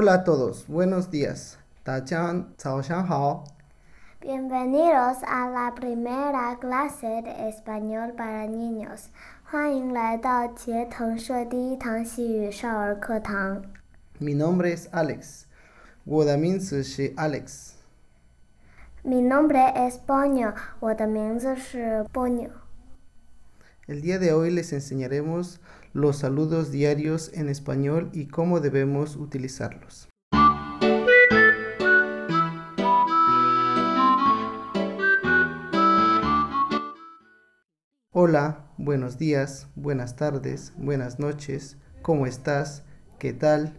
Hola a todos, buenos días. 大家早上好。 Bienvenidos a la primera clase de español para niños。欢迎来到杰腾社第一堂西语少儿课堂。 Mi nombre es Alex. 我的名字是 Alex。 Mi nombre es Ponyo，我的名字是 Ponyo。 El día de hoy les enseñaremos los saludos diarios en español y cómo debemos utilizarlos. Hola, buenos días, buenas tardes, buenas noches, ¿cómo estás? ¿Qué tal?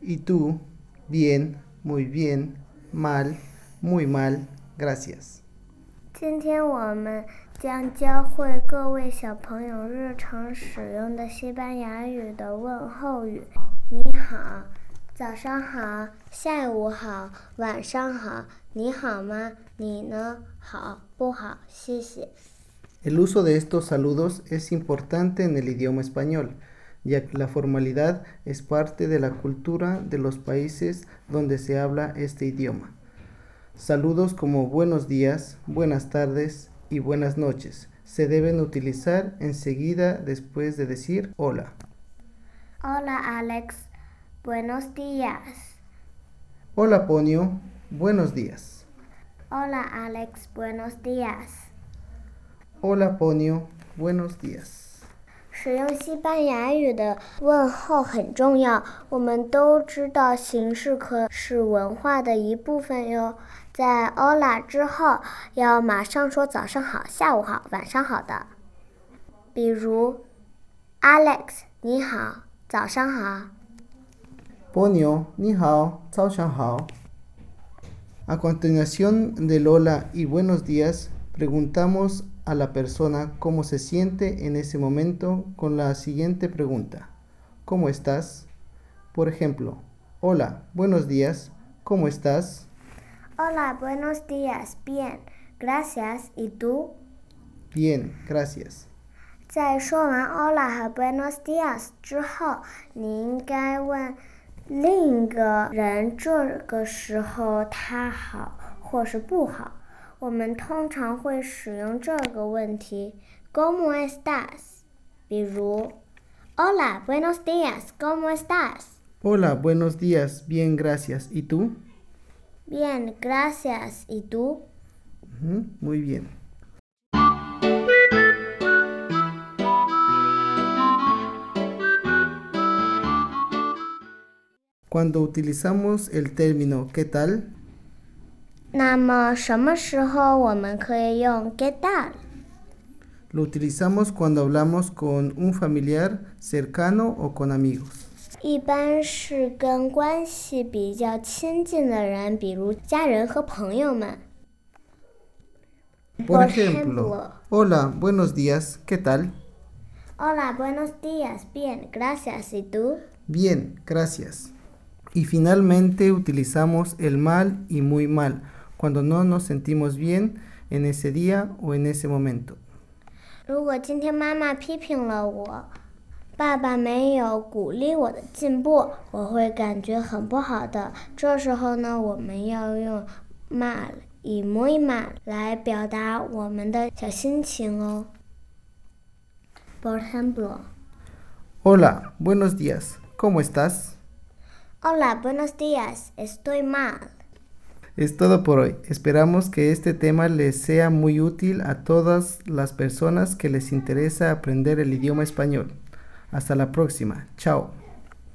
¿Y tú? Bien, muy bien, mal, muy mal, gracias. 今天我们 将教会各位小朋友日常使用的西班牙语的问候语。你好，早上好，下午好，晚上好。你好吗？你呢？好不好？谢谢。 El uso de estos saludos es importante en el idioma español, ya que la formalidad es parte de la cultura de los países donde se habla este idioma. Saludos como buenos días, buenas tardes y buenas noches se deben utilizar enseguida después de decir hola. Hola Alex, buenos días. Hola Ponio, buenos días. Hola Alex, buenos días. Hola Ponio, buenos días. 使用西班牙语的问候很重要，我们都知道形式可是文化的一部分哟。在 Hola 之后，要马上说早上好、下午好、晚上好的。比如，Alex 你好，早上好。波妞你好，早上好。A continuación de Lola y Buenos días preguntamos a la persona cómo se siente en ese momento con la siguiente pregunta. ¿Cómo estás? Por ejemplo, hola, buenos días, ¿cómo estás? Hola, buenos días, bien, gracias. ¿Y tú？ Bien, gracias. 在说完 “hola” 和 “buenos días” 之后，你应该问另一个人这个时候他好或是不好。 我们通常会使用这个问题 “¿Cómo estás？” 比如 “Hola, buenos días, ¿cómo estás？” Hola, buenos días, bien, gracias. ¿Y tú? Bien, gracias. ¿Y tú？ Ujú, muy bien. Cuando utilizamos el término ¿qué tal? 那么什么时候我们可以用 “¿Qué tal？” Lo utilizamos cuando hablamos con un familiar cercano o con amigos. 一般是跟关系比较亲近的人，比如家人和朋友们。 Por Por ejemplo, ejemplo. hola, buenos días, ¿qué tal? Hola, buenos días. Bien, gracias. ¿Y tú? Bien, gracias. Y finalmente utilizamos el mal y muy mal cuando no nos sentimos bien en ese día o en ese momento. 如果今天妈妈批评了我，爸爸没有鼓励我的进步，我会感觉很不好的。这时候呢，我们要用 mal 以 muy mal 来表达我们的小心情哦。Por ejemplo, Hola, buenos días, ¿cómo estás? Hola, buenos días. Estoy mal. Es todo por hoy. Esperamos que este tema les sea muy útil a todas las personas que les interesa aprender el idioma español. Hasta la próxima. Chao.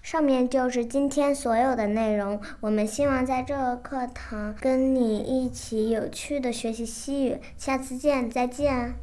上面就是今天所有的内容。我们希望在这个课堂跟你一起有趣的学习西语。下次见，再见。